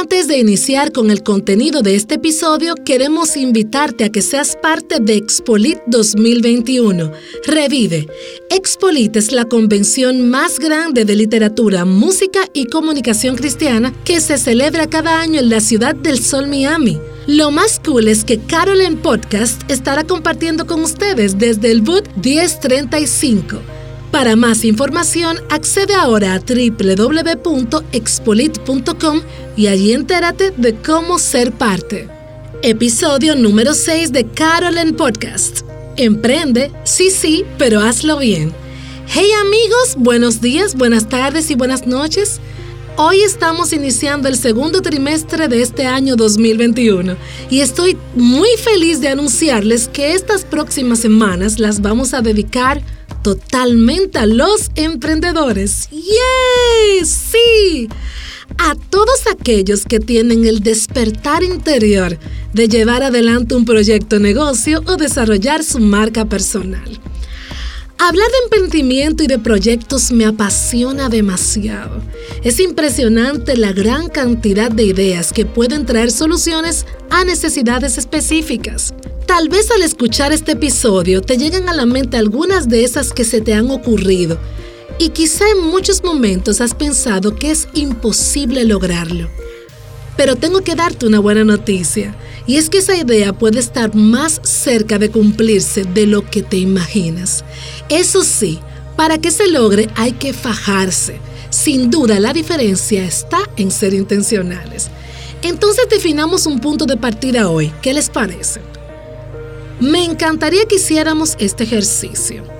Antes de iniciar con el contenido de este episodio, queremos invitarte a que seas parte de Expolit 2021. Revive. Expolit es la convención más grande de literatura, música y comunicación cristiana que se celebra cada año en la ciudad del Sol Miami. Lo más cool es que Carol en Podcast estará compartiendo con ustedes desde el boot 1035. Para más información, accede ahora a www.expolit.com y allí entérate de cómo ser parte. Episodio número 6 de Carolyn Podcast. Emprende, sí, sí, pero hazlo bien. Hey amigos, buenos días, buenas tardes y buenas noches. Hoy estamos iniciando el segundo trimestre de este año 2021 y estoy muy feliz de anunciarles que estas próximas semanas las vamos a dedicar totalmente a los emprendedores. ¡Yay! ¡Sí! A todos aquellos que tienen el despertar interior de llevar adelante un proyecto negocio o desarrollar su marca personal. Hablar de emprendimiento y de proyectos me apasiona demasiado. Es impresionante la gran cantidad de ideas que pueden traer soluciones a necesidades específicas. Tal vez al escuchar este episodio te lleguen a la mente algunas de esas que se te han ocurrido y quizá en muchos momentos has pensado que es imposible lograrlo. Pero tengo que darte una buena noticia, y es que esa idea puede estar más cerca de cumplirse de lo que te imaginas. Eso sí, para que se logre hay que fajarse. Sin duda la diferencia está en ser intencionales. Entonces definamos un punto de partida hoy. ¿Qué les parece? Me encantaría que hiciéramos este ejercicio.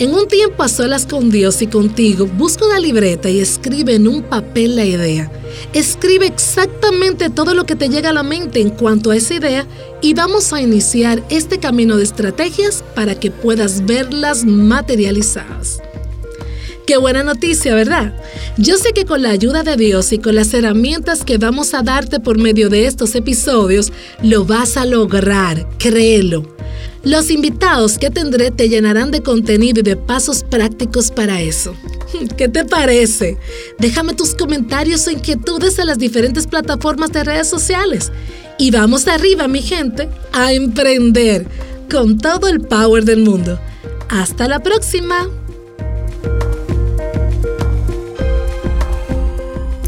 En un tiempo a solas con Dios y contigo, busca una libreta y escribe en un papel la idea. Escribe exactamente todo lo que te llega a la mente en cuanto a esa idea y vamos a iniciar este camino de estrategias para que puedas verlas materializadas. Qué buena noticia, ¿verdad? Yo sé que con la ayuda de Dios y con las herramientas que vamos a darte por medio de estos episodios, lo vas a lograr, créelo. Los invitados que tendré te llenarán de contenido y de pasos prácticos para eso. ¿Qué te parece? Déjame tus comentarios o inquietudes en las diferentes plataformas de redes sociales. Y vamos arriba, mi gente, a emprender con todo el power del mundo. Hasta la próxima.